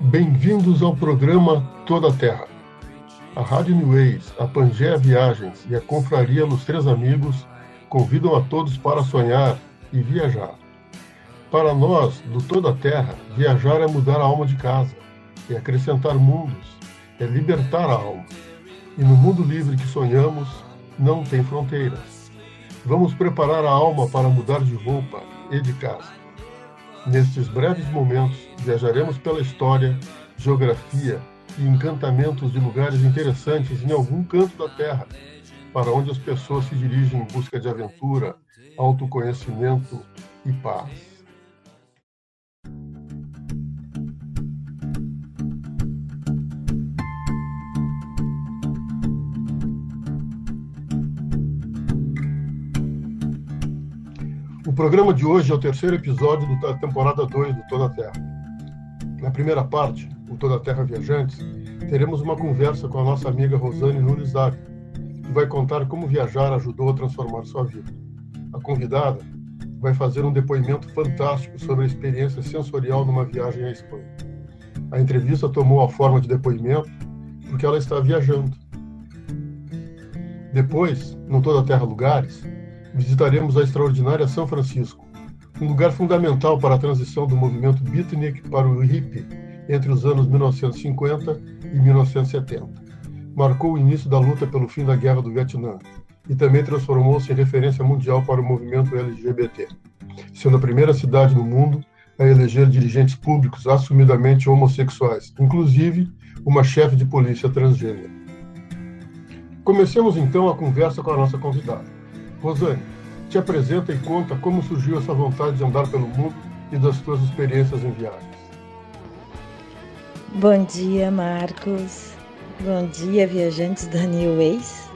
Bem-vindos ao programa Toda a Terra. A Rádio New Ways, a Pangea Viagens e a Confraria Los Três Amigos convidam a todos para sonhar e viajar. Para nós, do Toda a Terra, viajar é mudar a alma de casa, é acrescentar mundos, é libertar a alma. E no mundo livre que sonhamos, não tem fronteiras. Vamos preparar a alma para mudar de roupa e de casa. Nestes breves momentos, viajaremos pela história, geografia e encantamentos de lugares interessantes em algum canto da Terra, para onde as pessoas se dirigem em busca de aventura, autoconhecimento e paz. O programa de hoje é o terceiro episódio da temporada 2 do Toda a Terra. Na primeira parte, o Toda a Terra Viajantes, teremos uma conversa com a nossa amiga Rosane Nunes Dávila, que vai contar como viajar ajudou a transformar sua vida. A convidada vai fazer um depoimento fantástico sobre a experiência sensorial numa viagem à Espanha. A entrevista tomou a forma de depoimento porque ela está viajando. Depois, no Toda a Terra Lugares, visitaremos a extraordinária São Francisco, um lugar fundamental para a transição do movimento beatnik para o hippie entre os anos 1950 e 1970. Marcou o início da luta pelo fim da Guerra do Vietnã e também transformou-se em referência mundial para o movimento LGBT, sendo a primeira cidade no mundo a eleger dirigentes públicos assumidamente homossexuais, inclusive uma chefe de polícia transgênero. Comecemos então a conversa com a nossa convidada. Rosane, te apresenta e conta como surgiu essa vontade de andar pelo mundo e das tuas experiências em viagens. Bom dia, Marcos. Bom dia, viajantes da New Ways.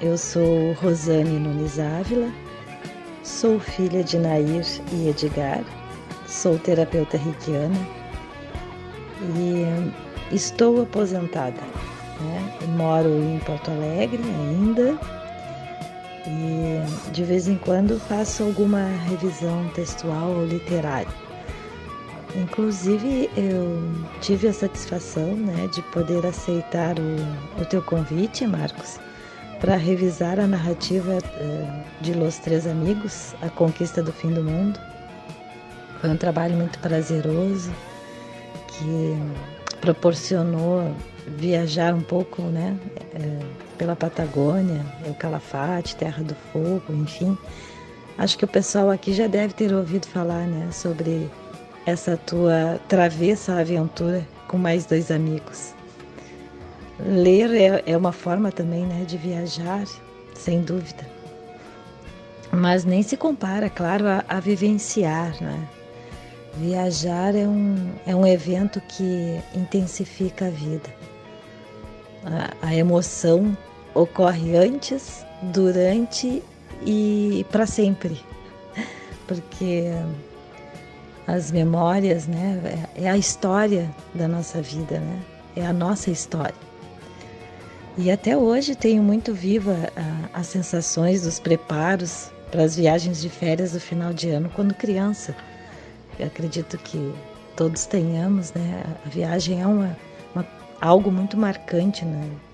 Eu sou Rosane Nunes Ávila, sou filha de Nair e Edgar, sou terapeuta reikiana e estou aposentada. Né? Moro em Porto Alegre ainda e de vez em quando faço alguma revisão textual ou literária. Inclusive, eu tive a satisfação né, de poder aceitar o, o teu convite, Marcos, para revisar a narrativa uh, de Los Três Amigos, A Conquista do Fim do Mundo. Foi um trabalho muito prazeroso que proporcionou viajar um pouco, né? Uh, pela Patagônia, o Calafate, Terra do Fogo, enfim. Acho que o pessoal aqui já deve ter ouvido falar, né, sobre essa tua travessa aventura com mais dois amigos. Ler é, é uma forma também, né, de viajar, sem dúvida. Mas nem se compara, claro, a, a vivenciar, né? Viajar é um, é um evento que intensifica a vida. A, emoção ocorre antes, durante e para sempre. Porque as memórias, né, é a história da nossa vida, né? É a nossa história. E até hoje tenho muito viva as sensações dos preparos para as viagens de férias do final de ano quando criança. Eu acredito que todos tenhamos, né? A viagem é uma algo muito marcante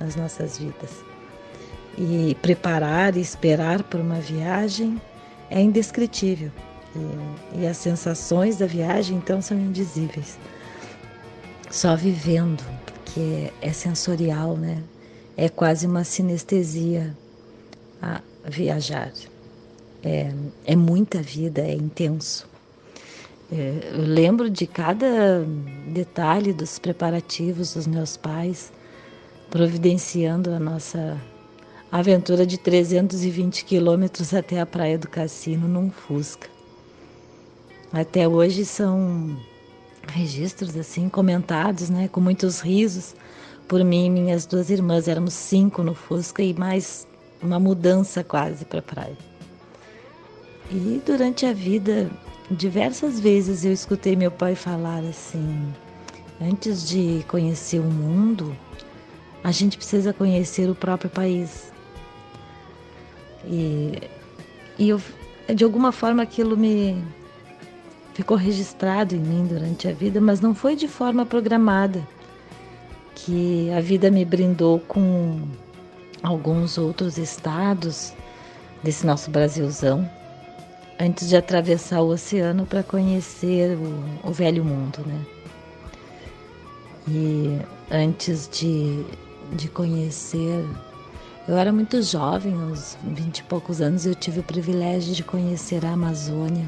nas nossas vidas e preparar e esperar por uma viagem é indescritível. E, e, as sensações da viagem então são indizíveis. Só vivendo, porque é sensorial, né? É quase uma sinestesia a viajar. É, é muita vida, é intenso. É, eu lembro de cada detalhe dos preparativos dos meus pais, providenciando a nossa aventura de 320 quilômetros até a Praia do Cassino num Fusca. Até hoje são registros assim comentados, né, com muitos risos por mim e minhas duas irmãs. Éramos cinco no Fusca e mais uma mudança quase para a praia. E durante a vida, diversas vezes eu escutei meu pai falar assim: antes de conhecer o mundo, a gente precisa conhecer o próprio país. E e eu, de alguma forma aquilo me ficou registrado em mim durante a vida, mas não foi de forma programada. Que a vida me brindou com alguns outros estados desse nosso Brasilzão antes de atravessar o oceano para conhecer o, o, velho mundo, né? E antes de, de conhecer, eu era muito jovem, aos vinte e poucos anos, eu tive o privilégio de conhecer a Amazônia.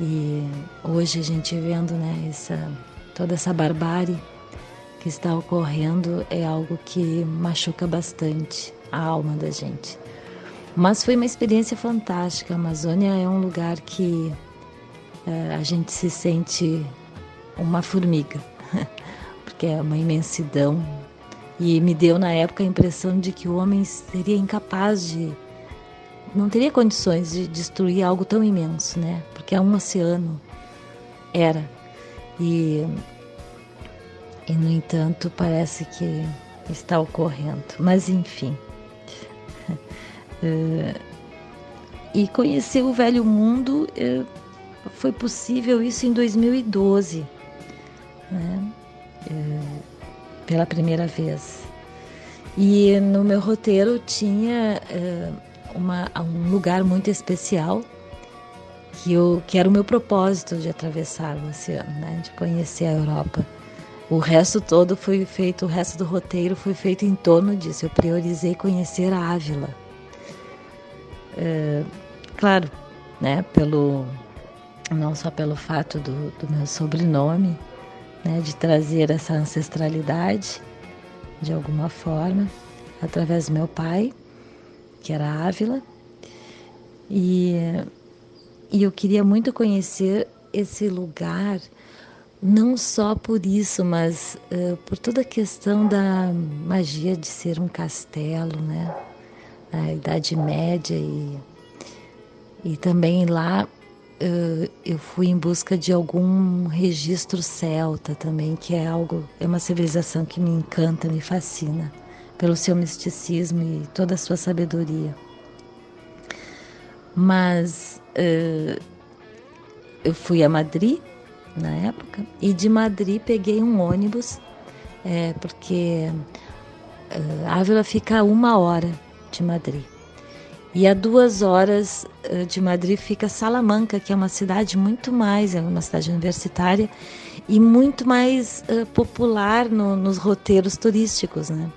E hoje a gente vendo, né, essa, toda essa barbárie que está ocorrendo é algo que machuca bastante a alma da gente. Mas foi uma experiência fantástica. A Amazônia é um lugar que é, a gente se sente uma formiga, porque é uma imensidão. E me deu na época a impressão de que o homem seria incapaz de. não teria condições de destruir algo tão imenso, né? Porque é um oceano. Era. E, e no entanto, parece que está ocorrendo. Mas enfim. É, e conhecer o velho mundo é, foi possível isso em 2012, né? É, pela primeira vez. E no meu roteiro tinha uma, um lugar muito especial que, eu, que era o meu propósito de atravessar o oceano, né? de conhecer a Europa. O resto todo foi feito, o resto do roteiro foi feito em torno disso. Eu priorizei conhecer a Ávila é, claro, né, pelo não só pelo fato do, do meu sobrenome, né, de trazer essa ancestralidade de alguma forma através do meu pai, que era Ávila, e, e eu queria muito conhecer esse lugar, não só por isso, mas uh, por toda a questão da magia de ser um castelo, né? A Idade Média e, e também lá uh, eu fui em busca de algum registro celta também, que é algo, é uma civilização que me encanta, me fascina, pelo seu misticismo e toda a sua sabedoria. Mas uh, eu fui a Madrid na época e de Madrid peguei um ônibus, é, porque Ávila fica uma hora de Madrid. E a duas horas eh, de Madrid fica Salamanca, que é uma cidade muito mais, é uma cidade universitária e muito mais uh, popular no, nos roteiros turísticos, né?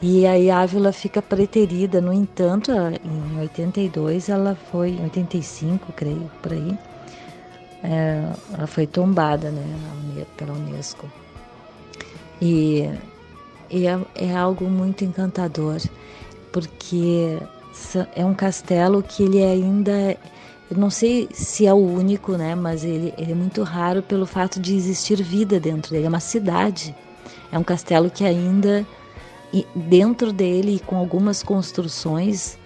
E aí Ávila fica preterida, no entanto, em 82 ela foi, em 85, creio, por aí, é, ela foi tombada, né, pela Unesco. E, e é, é algo muito encantador porque é um castelo que ele ainda eu não sei se é o único, né, mas ele, ele, é muito raro pelo fato de existir vida dentro dele. É uma cidade, é um castelo que ainda dentro dele com algumas construções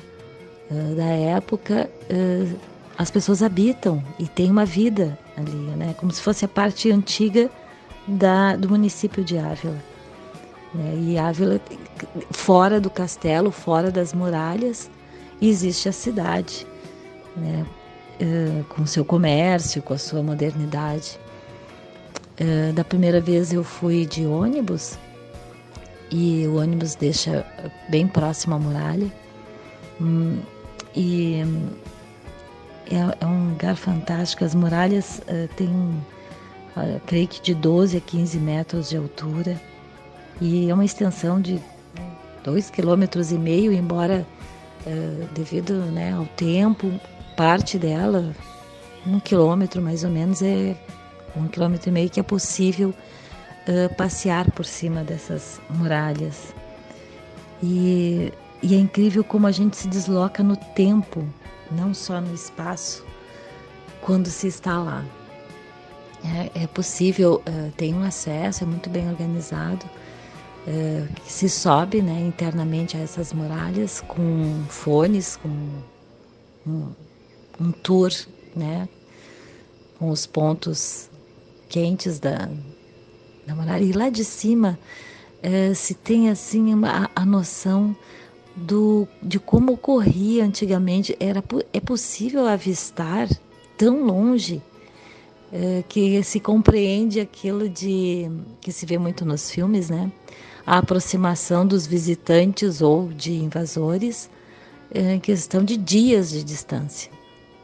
uh, da época uh, as pessoas habitam e tem uma vida ali, né, como se fosse a parte antiga da, do município de Ávila. Né? E Ávila, fora do castelo, fora das muralhas, existe a cidade, né? Uh, com seu comércio, com a sua modernidade. Uh, da primeira vez eu fui de ônibus e o ônibus deixa bem próximo à muralha. Hum, e é, é, um lugar fantástico. As muralhas uh, têm, creio que de 12 a 15 metros de altura e é uma extensão de dois quilômetros e meio, embora é, devido né, ao tempo, parte dela, um quilômetro mais ou menos, é um quilômetro e meio que é possível uh, passear por cima dessas muralhas. E, e é incrível como a gente se desloca no tempo, não só no espaço, quando se está lá. É, é possível, uh, tem um acesso, é muito bem organizado, é, que se sobe né, internamente a essas muralhas com fones, com um, um tour, né, com os pontos quentes da, da muralha. E lá de cima é, se tem assim a, a noção do, de como ocorria antigamente. Era, é possível avistar tão longe é, que se compreende aquilo de que se vê muito nos filmes, né? A aproximação dos visitantes ou de invasores é, em questão de dias de distância,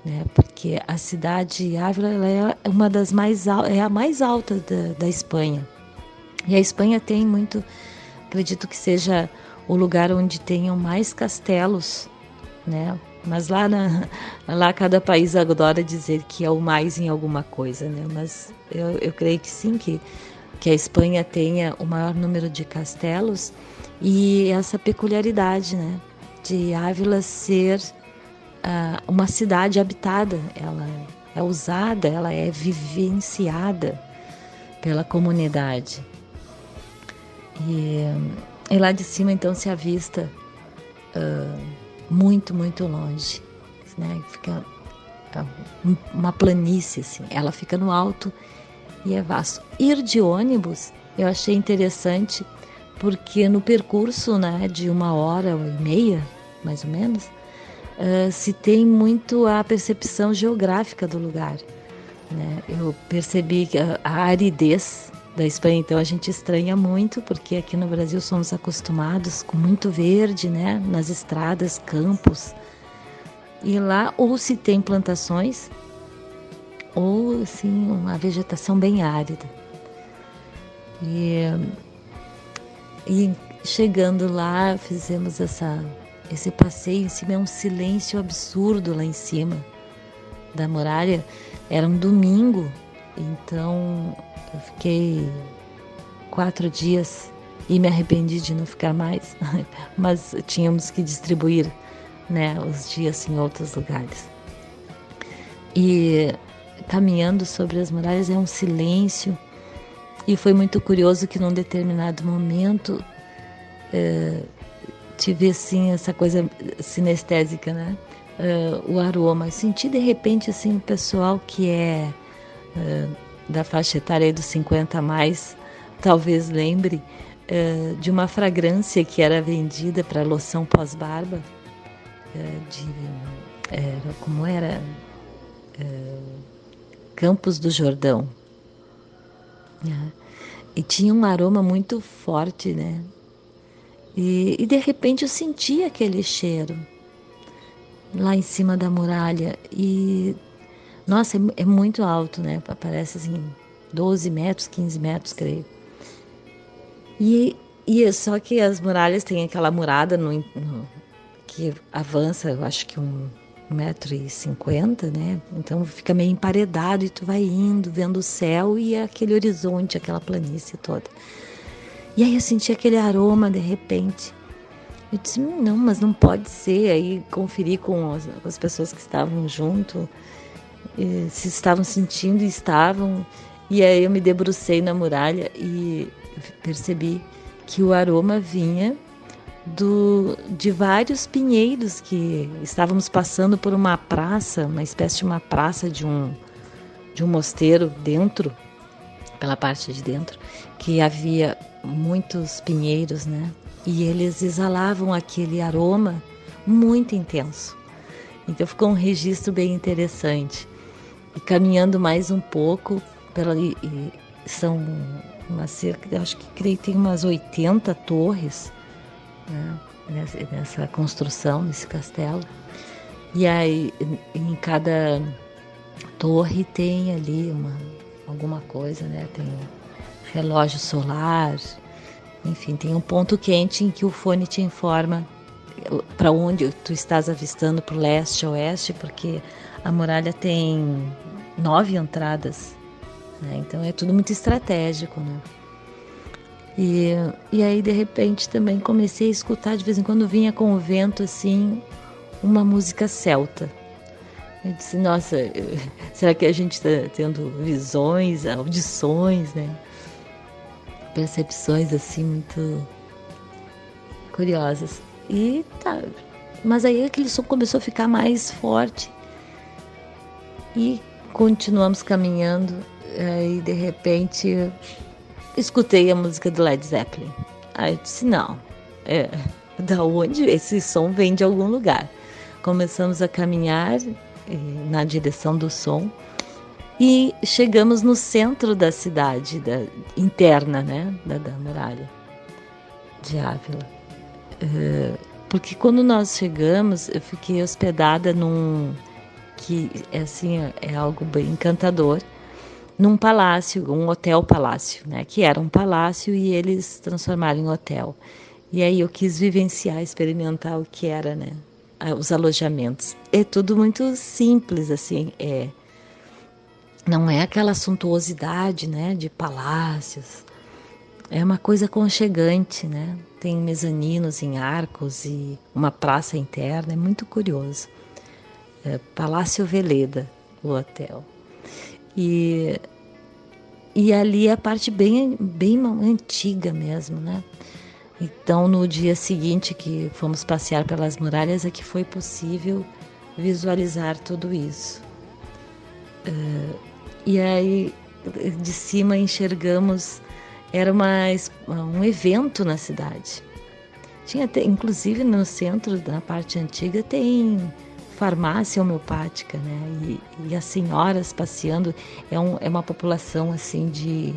né? Porque a cidade Ávila é uma das mais é a mais alta da, da Espanha e a Espanha tem muito, acredito que seja o lugar onde tenham mais castelos, né? Mas lá, na, lá cada país adora dizer que é o mais em alguma coisa, né? Mas eu, eu creio que sim, que, que a Espanha tenha o maior número de castelos e essa peculiaridade, né? De Ávila ser uh, uma cidade habitada, ela é usada, ela é vivenciada pela comunidade. E, e lá de cima então se avista uh, muito, muito longe. Né? Fica uh, uma planície, assim. Ela fica no alto e é vasto. Ir de ônibus eu achei interessante porque no percurso né, de uma hora e meia, mais ou menos, uh, se tem muito a percepção geográfica do lugar. Né? Eu percebi a, a aridez da Espanha, então a gente estranha muito, porque aqui no Brasil somos acostumados com muito verde, né? Nas estradas, campos. E lá ou se tem plantações, ou assim, uma vegetação bem árida. E, e chegando lá, fizemos essa, esse passeio em cima, é um silêncio absurdo lá em cima da muralha. Era um domingo, então eu fiquei quatro dias e me arrependi de não ficar mais, mas tínhamos que distribuir né, os dias em outros lugares. E caminhando sobre as muralhas é um silêncio, e foi muito curioso que num determinado momento é, tive assim essa coisa sinestésica, né? É, o aroma. Senti de repente assim o pessoal que é, é da faixa etária dos 50 a mais, talvez lembre de uma fragrância que era vendida para loção pós-barba, de era, como era Campos do Jordão. Né? E tinha um aroma muito forte, né? E, e de repente eu senti aquele cheiro lá em cima da muralha e nossa, é, é muito alto, né? Parece assim, 12 metros, 15 metros, creio. E, e é só que as muralhas têm aquela murada no, no, que avança, eu acho que um, um metro e cinquenta, né? Então fica meio emparedado e tu vai indo, vendo o céu e aquele horizonte, aquela planície toda. E aí eu senti aquele aroma de repente. Eu disse, hum, não, mas não pode ser. Aí conferi com as, as pessoas que estavam junto se estavam sentindo e estavam. E aí eu me debrucei na muralha e percebi que o aroma vinha do, de vários pinheiros que estávamos passando por uma praça, uma espécie de uma praça de um, de um mosteiro dentro, pela parte de dentro, que havia muitos pinheiros, né? E eles exalavam aquele aroma muito intenso. Então ficou um registro bem interessante. E caminhando mais um pouco, pela, e, são uma cerca, acho que creio tem umas 80 torres né, nessa, nessa construção, nesse castelo. E aí em cada torre tem ali uma, alguma coisa, né? Tem relógio solar, enfim, tem um ponto quente em que o fone te informa para onde tu estás avistando, para o leste, oeste, porque a muralha tem nove entradas, né? então é tudo muito estratégico, né? E, e aí de repente também comecei a escutar de vez em quando vinha com o vento assim uma música celta. Eu disse, nossa, será que a gente está tendo visões, audições, né? Percepções assim muito curiosas. E tá. Mas aí aquele som começou a ficar mais forte. E continuamos caminhando. Aí de repente escutei a música do Led Zeppelin. Aí eu disse: não, é, da onde esse som vem de algum lugar. Começamos a caminhar eh, na direção do som e chegamos no centro da cidade, da, interna, né, da, da muralha de Ávila. Uh, porque quando nós chegamos, eu fiquei hospedada num que é assim é algo bem encantador, num palácio, um hotel palácio, né, que era um palácio e eles transformaram em hotel. E aí eu quis vivenciar, experimentar o que era, né, os alojamentos. É tudo muito simples assim, é não é aquela suntuosidade, né, de palácios. É uma coisa conchegante, né? Tem mezaninos em arcos e uma praça interna, é muito curioso. É Palácio Veleda, o hotel. E, e ali é a parte bem, bem antiga mesmo, né? Então, no dia seguinte que fomos passear pelas muralhas, é que foi possível visualizar tudo isso. Uh, e aí, de cima, enxergamos, era uma, um evento na cidade. Tinha, inclusive, no centro, na parte antiga, tem farmácia homeopática, né? E, e as senhoras passeando, é, um, é uma população, assim, de,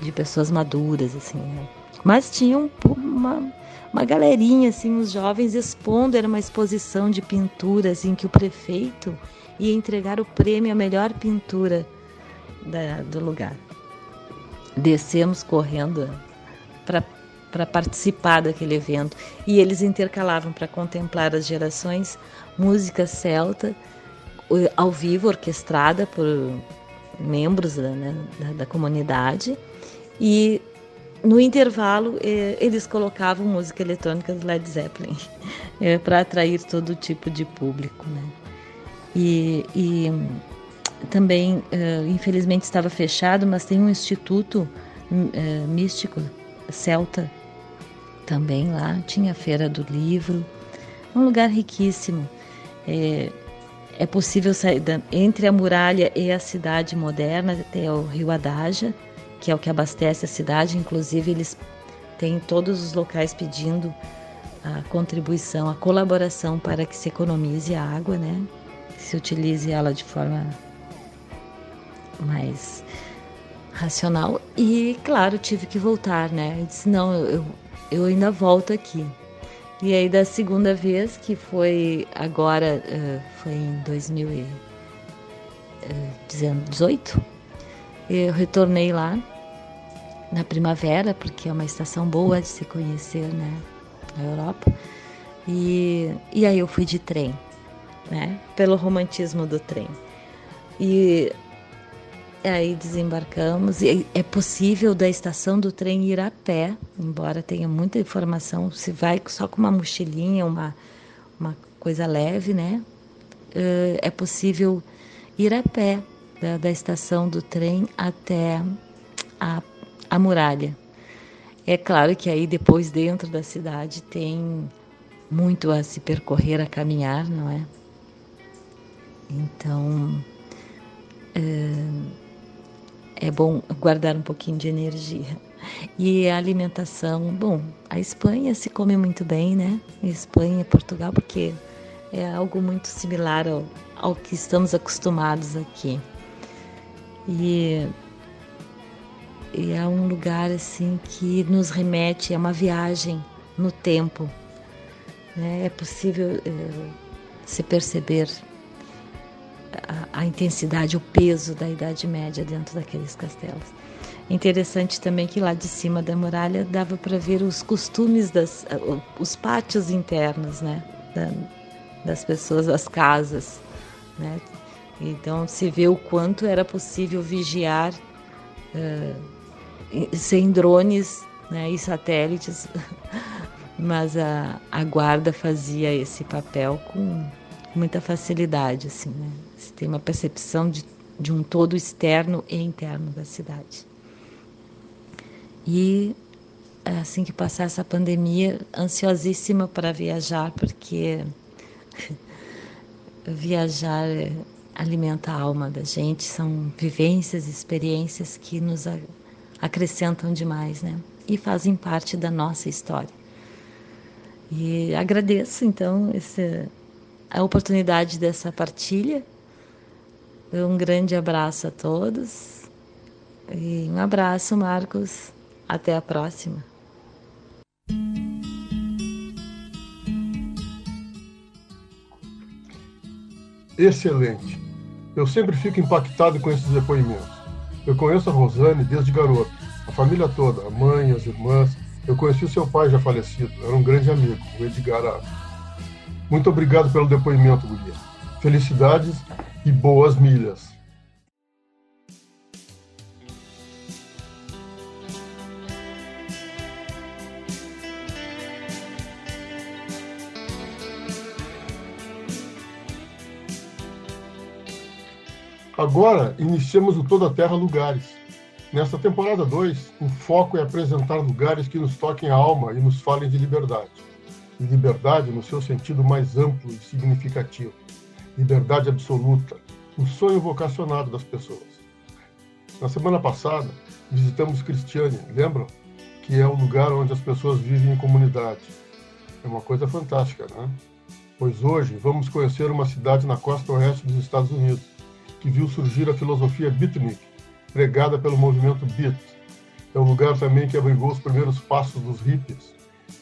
de pessoas maduras, assim, né? Mas tinha um, uma, uma galerinha, assim, os jovens expondo, era uma exposição de pinturas em que o prefeito ia entregar o prêmio à melhor pintura da, do lugar. Descemos correndo para participar daquele evento e eles intercalavam para contemplar as gerações música celta ao vivo orquestrada por membros da, né, da, da comunidade e no intervalo, eh, eles colocavam música eletrônica do Led Zeppelin eh, para atrair todo tipo de público, né? E, e também, eh, infelizmente, estava fechado, mas tem um instituto místico celta também lá. Tinha a feira do livro, um lugar riquíssimo. É, é possível sair da, entre a muralha e a cidade moderna até o Rio Adaja que é o que abastece a cidade. Inclusive, eles têm todos os locais pedindo a contribuição, a colaboração para que se economize a água, né? Se utilize ela de forma mais racional. E, claro, tive que voltar, né? Eu disse: não, eu, eu ainda volto aqui. E aí, da segunda vez, que foi agora, foi em 2018, eu retornei lá na primavera, porque é uma estação boa de se conhecer, né, na Europa. E, e aí eu fui de trem, né, pelo romantismo do trem. E aí desembarcamos e é possível da estação do trem ir a pé, embora tenha muita informação, se vai só com uma mochilinha, uma, uma coisa leve, né? É possível ir a pé da, da estação do trem até a, a muralha. É claro que aí depois dentro da cidade tem muito a se percorrer, a caminhar, não é? Então é, é bom guardar um pouquinho de energia. E a alimentação, bom, a Espanha se come muito bem, né? Espanha, Portugal, porque é algo muito similar ao, ao que estamos acostumados aqui. E, e é um lugar assim que nos remete a uma viagem no tempo. Né? É possível é, se perceber a, a, intensidade, o peso da Idade Média dentro daqueles castelos. Interessante também que lá de cima da muralha dava para ver os costumes das, os pátios internos, né, da, das pessoas, das casas, né, então se vê o quanto era possível vigiar uh, sem drones né, e satélites, mas a, a guarda fazia esse papel com muita facilidade, assim, né? Você tem uma percepção de, de um todo externo e interno da cidade. E assim que passar essa pandemia, ansiosíssima para viajar, porque viajar alimenta a alma da gente, são vivências, experiências que nos acrescentam demais, né? E fazem parte da nossa história. E agradeço então esse, a oportunidade dessa partilha. Um grande abraço a todos. E um abraço, Marcos. Até a próxima. Excelente. Eu sempre fico impactado com esses depoimentos. Eu conheço a Rosane desde garoto, a família toda, a mãe, as irmãs. Eu conheci o seu pai já falecido, era um grande amigo, o Edgar Ave. Muito obrigado pelo depoimento, Guria. Felicidades e boas milhas. Agora iniciamos o Toda Terra Lugares. Nesta temporada 2, o foco é apresentar lugares que nos toquem a alma e nos falem de liberdade. E liberdade no seu sentido mais amplo e significativo. Liberdade absoluta, o sonho vocacionado das pessoas. Na semana passada, visitamos Cristiane, lembram? Que é o lugar onde as pessoas vivem em comunidade. É uma coisa fantástica, né? Pois hoje vamos conhecer uma cidade na costa oeste dos Estados Unidos que viu surgir a filosofia beatnik, pregada pelo movimento Beat. É o lugar também que abrigou os primeiros passos dos hippies,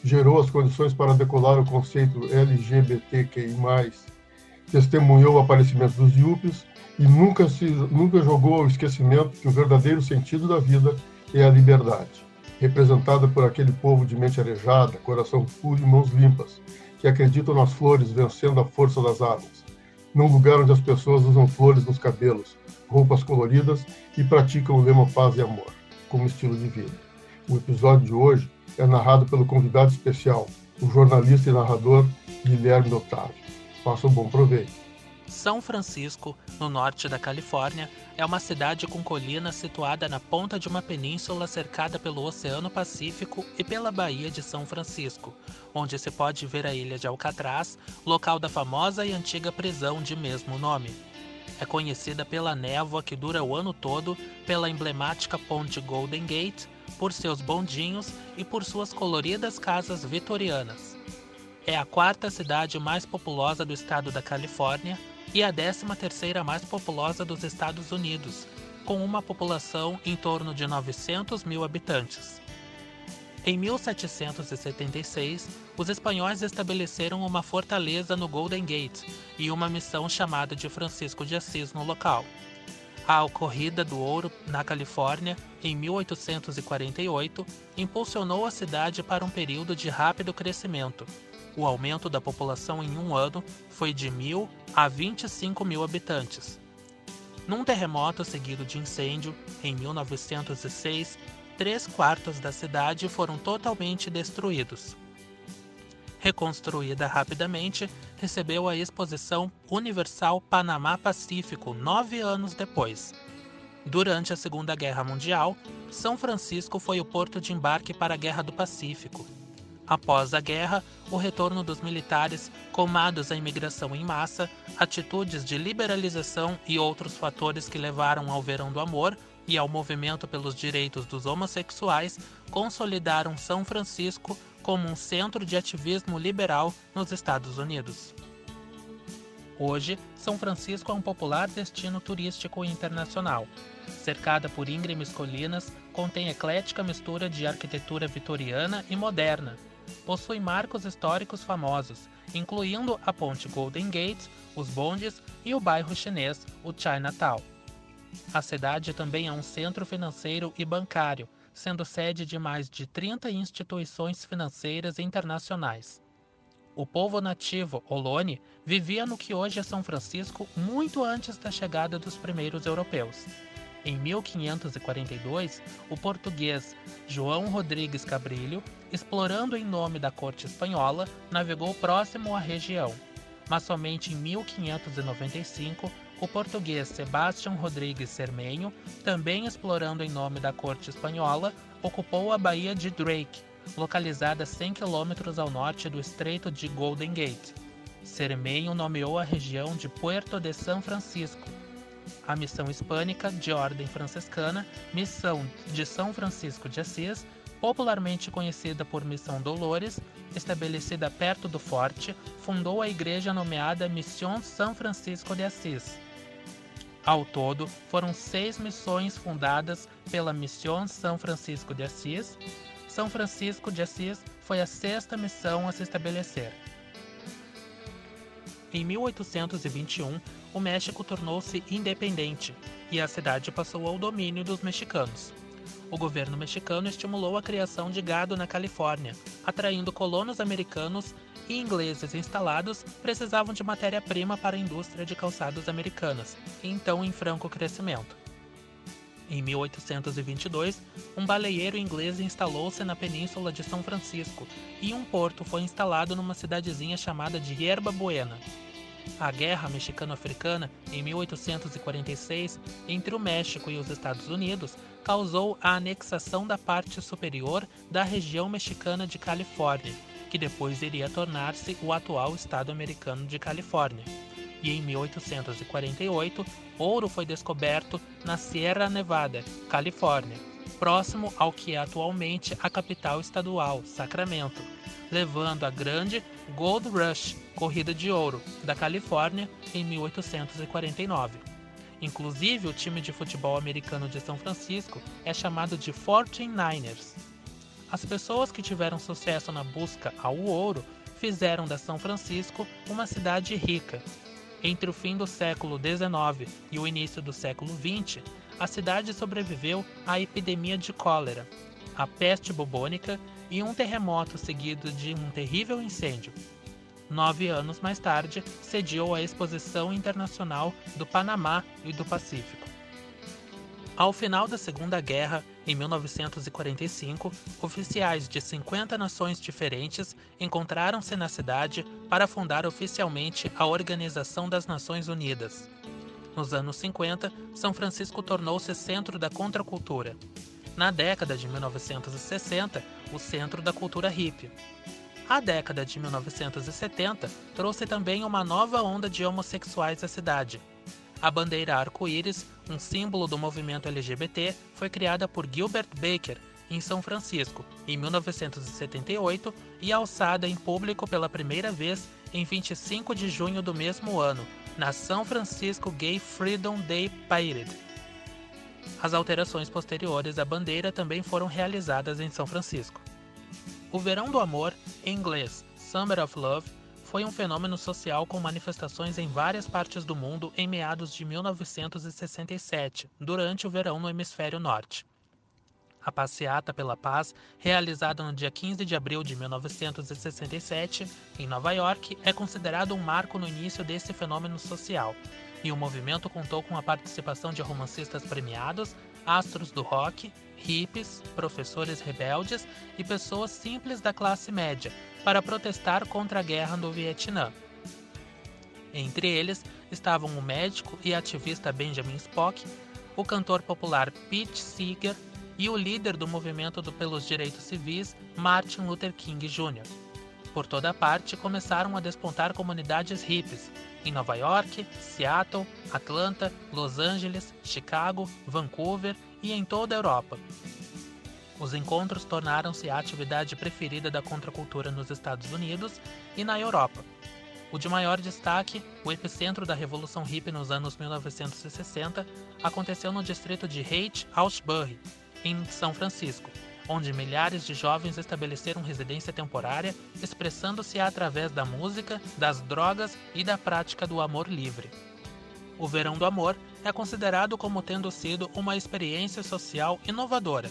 gerou as condições para decolar o conceito LGBTQI+, testemunhou o aparecimento dos yuppies e nunca, se, nunca jogou ao esquecimento que o verdadeiro sentido da vida é a liberdade, representada por aquele povo de mente arejada, coração puro e mãos limpas, que acreditam nas flores vencendo a força das armas num lugar onde as pessoas usam flores nos cabelos, roupas coloridas e praticam o lema paz e amor como estilo de vida. O episódio de hoje é narrado pelo convidado especial, o jornalista e narrador Guilherme Otávio. Faça um bom proveito. São Francisco, no norte da Califórnia, é uma cidade com colinas situada na ponta de uma península cercada pelo Oceano Pacífico e pela Baía de São Francisco, onde se pode ver a ilha de Alcatraz, local da famosa e antiga prisão de mesmo nome. É conhecida pela névoa que dura o ano todo, pela emblemática ponte Golden Gate, por seus bondinhos e por suas coloridas casas vitorianas. É a quarta cidade mais populosa do estado da Califórnia, e a 13ª mais populosa dos Estados Unidos, com uma população em torno de 900 mil habitantes. Em 1776, os espanhóis estabeleceram uma fortaleza no Golden Gate e uma missão chamada de Francisco de Assis no local. A Corrida do Ouro na Califórnia, em 1848, impulsionou a cidade para um período de rápido crescimento, o aumento da população em um ano foi de mil a 25 mil habitantes. Num terremoto seguido de incêndio, em 1906, três quartos da cidade foram totalmente destruídos. Reconstruída rapidamente, recebeu a Exposição Universal Panamá Pacífico nove anos depois. Durante a Segunda Guerra Mundial, São Francisco foi o porto de embarque para a Guerra do Pacífico, Após a guerra, o retorno dos militares, comados à imigração em massa, atitudes de liberalização e outros fatores que levaram ao Verão do Amor e ao movimento pelos direitos dos homossexuais, consolidaram São Francisco como um centro de ativismo liberal nos Estados Unidos. Hoje, São Francisco é um popular destino turístico internacional. Cercada por íngremes colinas, contém eclética mistura de arquitetura vitoriana e moderna, possui marcos históricos famosos, incluindo a ponte Golden Gate, os bondes e o bairro chinês, o Chinatown. A cidade também é um centro financeiro e bancário, sendo sede de mais de 30 instituições financeiras internacionais. O povo nativo, Olone, vivia no que hoje é São Francisco muito antes da chegada dos primeiros europeus. Em 1542, o português João Rodrigues Cabrilho, explorando em nome da corte espanhola, navegou próximo à região. Mas somente em 1595, o português Sebastião Rodrigues Cermenho, também explorando em nome da corte espanhola, ocupou a baía de Drake, localizada 100 km ao norte do Estreito de Golden Gate. Cermenho nomeou a região de Puerto de São Francisco, a missão hispânica de ordem franciscana, missão de São Francisco de Assis, popularmente conhecida por Missão Dolores, estabelecida perto do forte, fundou a igreja nomeada Mission São Francisco de Assis. Ao todo, foram seis missões fundadas pela Mission São Francisco de Assis. São Francisco de Assis foi a sexta missão a se estabelecer. Em 1821, o México tornou-se independente e a cidade passou ao domínio dos mexicanos. O governo mexicano estimulou a criação de gado na Califórnia, atraindo colonos americanos e ingleses instalados precisavam de matéria-prima para a indústria de calçados americanas, então em franco crescimento. Em 1822, um baleeiro inglês instalou-se na península de São Francisco e um porto foi instalado numa cidadezinha chamada de Yerba Buena. A Guerra Mexicano-Africana, em 1846, entre o México e os Estados Unidos, causou a anexação da parte superior da região mexicana de Califórnia, que depois iria tornar-se o atual estado americano de Califórnia. E em 1848, ouro foi descoberto na Sierra Nevada, Califórnia, próximo ao que é atualmente a capital estadual, Sacramento, levando a grande Gold Rush, corrida de ouro, da Califórnia em 1849. Inclusive, o time de futebol americano de São Francisco é chamado de 49ers. As pessoas que tiveram sucesso na busca ao ouro fizeram da São Francisco uma cidade rica. Entre o fim do século XIX e o início do século XX, a cidade sobreviveu à epidemia de cólera, à peste bubônica e um terremoto seguido de um terrível incêndio. Nove anos mais tarde, sediou a Exposição Internacional do Panamá e do Pacífico. Ao final da Segunda Guerra, em 1945, oficiais de 50 nações diferentes encontraram-se na cidade para fundar oficialmente a Organização das Nações Unidas. Nos anos 50, São Francisco tornou-se centro da contracultura. Na década de 1960, o centro da cultura hippie. A década de 1970 trouxe também uma nova onda de homossexuais à cidade. A bandeira arco-íris, um símbolo do movimento LGBT, foi criada por Gilbert Baker em São Francisco em 1978 e alçada em público pela primeira vez em 25 de junho do mesmo ano, na São Francisco Gay Freedom Day Parade. As alterações posteriores à bandeira também foram realizadas em São Francisco. O Verão do Amor, em inglês Summer of Love, foi um fenômeno social com manifestações em várias partes do mundo em meados de 1967, durante o verão no hemisfério norte. A Passeata pela Paz, realizada no dia 15 de abril de 1967, em Nova York, é considerado um marco no início desse fenômeno social, e o movimento contou com a participação de romancistas premiados, astros do rock, hippies, professores rebeldes e pessoas simples da classe média para protestar contra a guerra do Vietnã. Entre eles estavam o médico e ativista Benjamin Spock, o cantor popular Pete Seeger e o líder do movimento pelos direitos civis Martin Luther King Jr. Por toda parte começaram a despontar comunidades hippies em Nova York, Seattle, Atlanta, Los Angeles, Chicago, Vancouver e em toda a Europa. Os encontros tornaram-se a atividade preferida da contracultura nos Estados Unidos e na Europa. O de maior destaque, o epicentro da Revolução Hippie nos anos 1960, aconteceu no distrito de Haight-Ashbury, em São Francisco, onde milhares de jovens estabeleceram residência temporária, expressando-se através da música, das drogas e da prática do amor livre. O Verão do Amor é considerado como tendo sido uma experiência social inovadora.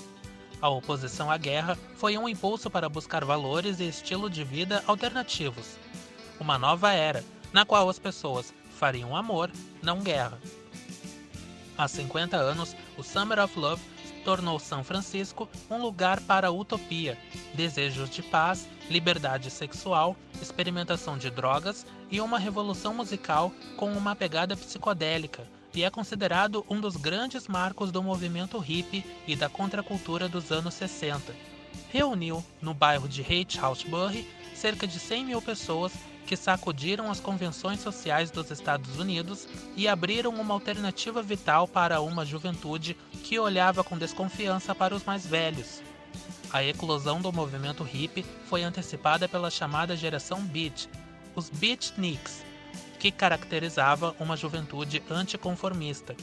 A oposição à guerra foi um impulso para buscar valores e estilo de vida alternativos. Uma nova era, na qual as pessoas fariam amor, não guerra. Há 50 anos, o Summer of Love tornou São Francisco um lugar para utopia, desejos de paz, liberdade sexual, experimentação de drogas e uma revolução musical com uma pegada psicodélica, e é considerado um dos grandes marcos do movimento hippie e da contracultura dos anos 60. Reuniu, no bairro de Haight-Ashbury, cerca de 100 mil pessoas que sacudiram as convenções sociais dos Estados Unidos e abriram uma alternativa vital para uma juventude que olhava com desconfiança para os mais velhos. a eclosão do movimento hippie foi antecipada pela chamada geração Beat, os Beatniks, que caracterizava uma juventude anticonformista.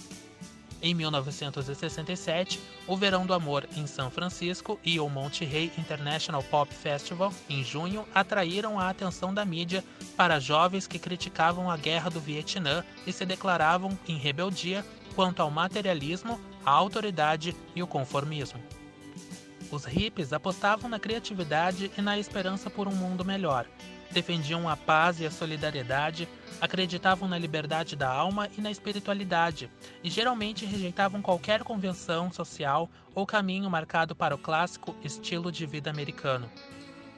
Em 1967, o Verão do Amor em São Francisco e o Monte Rey International Pop Festival, em junho, atraíram a atenção da mídia para jovens que criticavam a guerra do Vietnã e se declaravam em rebeldia quanto ao materialismo, a autoridade e o conformismo. Os hippies apostavam na criatividade e na esperança por um mundo melhor. Defendiam a paz e a solidariedade, acreditavam na liberdade da alma e na espiritualidade, e geralmente rejeitavam qualquer convenção social ou caminho marcado para o clássico estilo de vida americano.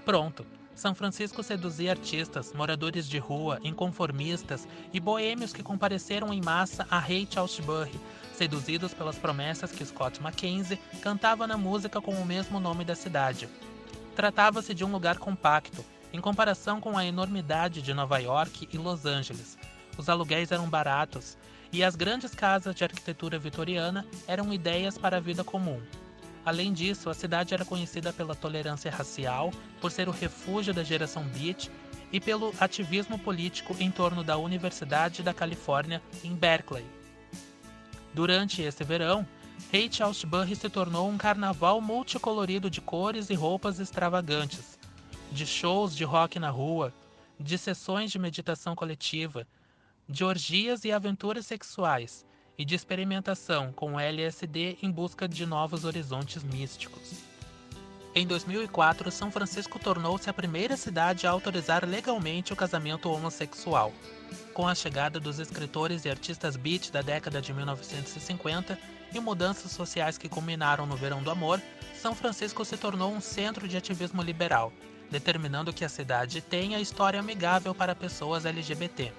Pronto, são Francisco seduzia artistas, moradores de rua, inconformistas e boêmios que compareceram em massa a Haight Ashbury, seduzidos pelas promessas que Scott Mackenzie cantava na música com o mesmo nome da cidade. Tratava-se de um lugar compacto, em comparação com a enormidade de Nova York e Los Angeles. Os aluguéis eram baratos e as grandes casas de arquitetura vitoriana eram ideias para a vida comum. Além disso, a cidade era conhecida pela tolerância racial, por ser o refúgio da geração Beat e pelo ativismo político em torno da Universidade da Califórnia em Berkeley. Durante esse verão, Haight Ashbury se tornou um carnaval multicolorido de cores e roupas extravagantes, de shows de rock na rua, de sessões de meditação coletiva, de orgias e aventuras sexuais e de experimentação com LSD em busca de novos horizontes místicos. Em 2004, São Francisco tornou-se a primeira cidade a autorizar legalmente o casamento homossexual. Com a chegada dos escritores e artistas beat da década de 1950 e mudanças sociais que culminaram no Verão do Amor, São Francisco se tornou um centro de ativismo liberal, determinando que a cidade tenha história amigável para pessoas LGBT.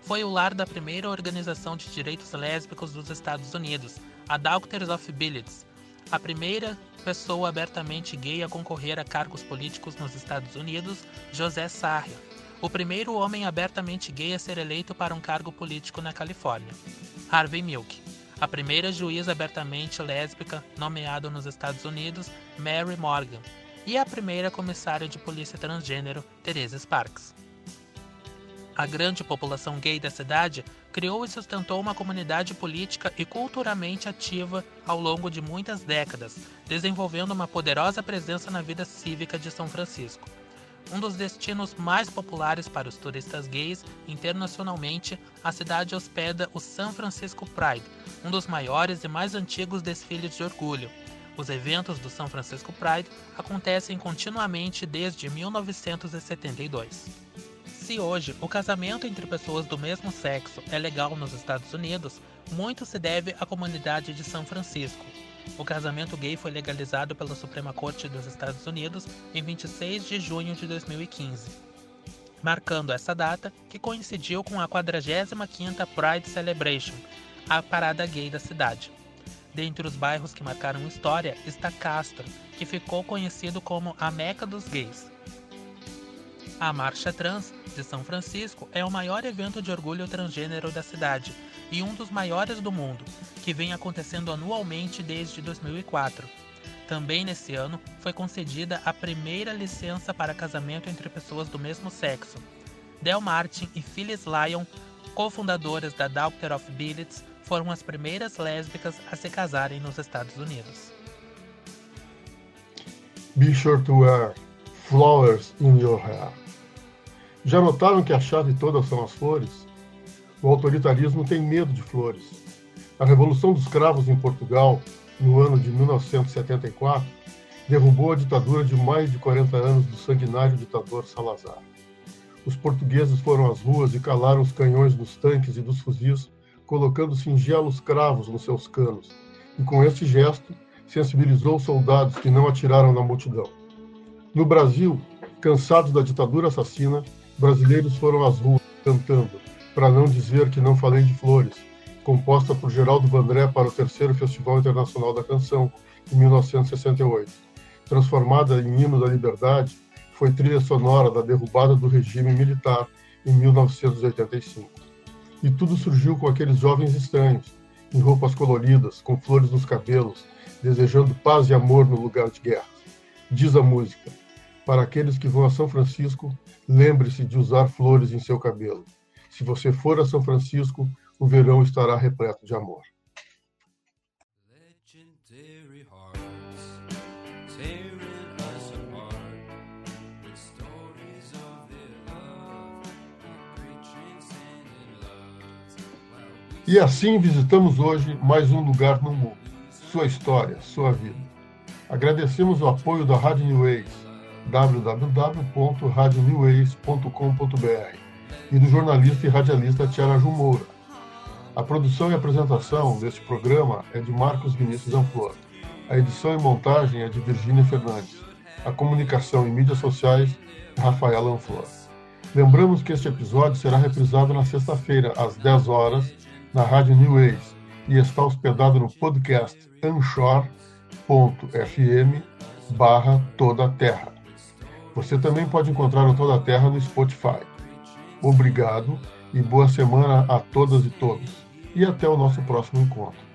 Foi o lar da primeira organização de direitos lésbicos dos Estados Unidos, a Doctors of Billets, a primeira pessoa abertamente gay a concorrer a cargos políticos nos Estados Unidos, José Sarria, o primeiro homem abertamente gay a ser eleito para um cargo político na Califórnia, Harvey Milk, a primeira juíza abertamente lésbica nomeada nos Estados Unidos, Mary Morgan, e a primeira comissária de polícia transgênero, Teresa Sparks. A grande população gay da cidade criou e sustentou uma comunidade política e culturalmente ativa ao longo de muitas décadas, desenvolvendo uma poderosa presença na vida cívica de São Francisco. Um dos destinos mais populares para os turistas gays internacionalmente, a cidade hospeda o San Francisco Pride, um dos maiores e mais antigos desfiles de orgulho. Os eventos do São Francisco Pride acontecem continuamente desde 1972. Se hoje o casamento entre pessoas do mesmo sexo é legal nos Estados Unidos, muito se deve à comunidade de São Francisco. O casamento gay foi legalizado pela Suprema Corte dos Estados Unidos em 26 de junho de 2015, marcando essa data que coincidiu com a 45ª Pride Celebration, a parada gay da cidade. Dentre os bairros que marcaram história está Castro, que ficou conhecido como a Meca dos Gays. A Marcha Trans de São Francisco é o maior evento de orgulho transgênero da cidade e um dos maiores do mundo, que vem acontecendo anualmente desde 2004. Também nesse ano foi concedida a primeira licença para casamento entre pessoas do mesmo sexo. Del Martin e Phyllis Lyon, cofundadoras da Doctor of Billets, foram as primeiras lésbicas a se casarem nos Estados Unidos. Be sure to wear flowers in your hair. Já notaram que a chave toda são as flores? O autoritarismo tem medo de flores. A Revolução dos Cravos em Portugal, no ano de 1974, derrubou a ditadura de mais de 40 anos do sanguinário ditador Salazar. Os portugueses foram às ruas e calaram os canhões dos tanques e dos fuzis, colocando singelos cravos nos seus canos, e com esse gesto sensibilizou os soldados que não atiraram na multidão. No Brasil, cansados da ditadura assassina, brasileiros foram às ruas cantando Para Não Dizer Que Não Falei de Flores, composta por Geraldo Vandré para o terceiro Festival Internacional da Canção, em 1968. Transformada em hino da liberdade, foi trilha sonora da derrubada do regime militar em 1985. E tudo surgiu com aqueles jovens estranhos, em roupas coloridas, com flores nos cabelos, desejando paz e amor no lugar de guerra. diz a música. Para aqueles que vão a São Francisco, lembre-se de usar flores em seu cabelo. Se você for a São Francisco, o verão estará repleto de amor. Legendary E assim visitamos hoje mais um lugar no mundo, sua história, sua vida. Agradecemos o apoio da Rádio New Ways, www.radioneways.com.br e do jornalista e radialista Tiaraju Moura. A produção e apresentação deste programa é de Marcos Vinícius Anflor. A edição e montagem é de Virgínia Fernandes. A comunicação e mídias sociais Rafaela Anflor. Lembramos que este episódio será reprisado na sexta-feira, às 10 horas, na Rádio New Ways e está hospedado no podcast anchor.fm barra Toda Terra. Você também pode encontrar o Toda Terra no Spotify. Obrigado e boa semana a todas e todos. E até o nosso próximo encontro.